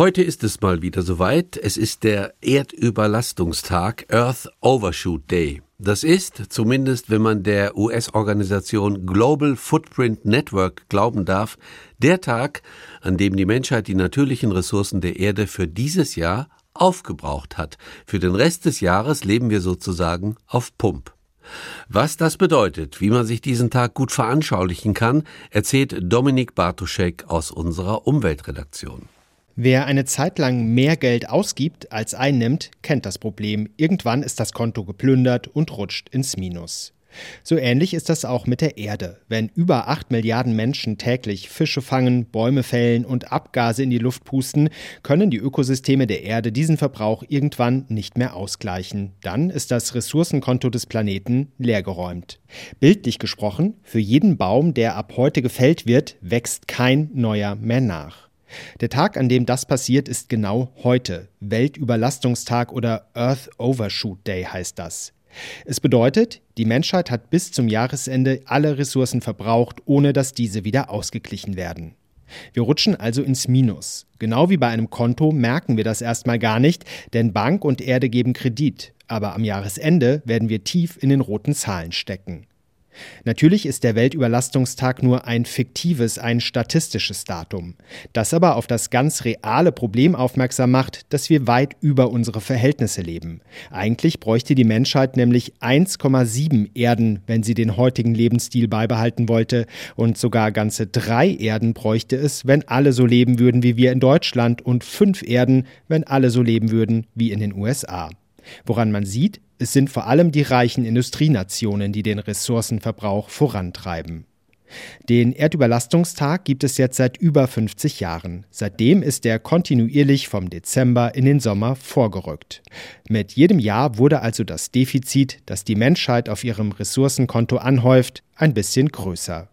Heute ist es mal wieder soweit. Es ist der Erdüberlastungstag, Earth Overshoot Day. Das ist, zumindest wenn man der US-Organisation Global Footprint Network glauben darf, der Tag, an dem die Menschheit die natürlichen Ressourcen der Erde für dieses Jahr aufgebraucht hat. Für den Rest des Jahres leben wir sozusagen auf Pump. Was das bedeutet, wie man sich diesen Tag gut veranschaulichen kann, erzählt Dominik Bartoschek aus unserer Umweltredaktion. Wer eine Zeit lang mehr Geld ausgibt als einnimmt, kennt das Problem. Irgendwann ist das Konto geplündert und rutscht ins Minus. So ähnlich ist das auch mit der Erde. Wenn über 8 Milliarden Menschen täglich Fische fangen, Bäume fällen und Abgase in die Luft pusten, können die Ökosysteme der Erde diesen Verbrauch irgendwann nicht mehr ausgleichen. Dann ist das Ressourcenkonto des Planeten leergeräumt. Bildlich gesprochen, für jeden Baum, der ab heute gefällt wird, wächst kein neuer mehr nach. Der Tag, an dem das passiert, ist genau heute. Weltüberlastungstag oder Earth Overshoot Day heißt das. Es bedeutet, die Menschheit hat bis zum Jahresende alle Ressourcen verbraucht, ohne dass diese wieder ausgeglichen werden. Wir rutschen also ins Minus. Genau wie bei einem Konto merken wir das erstmal gar nicht, denn Bank und Erde geben Kredit. Aber am Jahresende werden wir tief in den roten Zahlen stecken. Natürlich ist der Weltüberlastungstag nur ein fiktives, ein statistisches Datum, das aber auf das ganz reale Problem aufmerksam macht, dass wir weit über unsere Verhältnisse leben. Eigentlich bräuchte die Menschheit nämlich 1,7 Erden, wenn sie den heutigen Lebensstil beibehalten wollte, und sogar ganze drei Erden bräuchte es, wenn alle so leben würden wie wir in Deutschland, und fünf Erden, wenn alle so leben würden wie in den USA. Woran man sieht, es sind vor allem die reichen Industrienationen, die den Ressourcenverbrauch vorantreiben. Den Erdüberlastungstag gibt es jetzt seit über 50 Jahren. Seitdem ist er kontinuierlich vom Dezember in den Sommer vorgerückt. Mit jedem Jahr wurde also das Defizit, das die Menschheit auf ihrem Ressourcenkonto anhäuft, ein bisschen größer.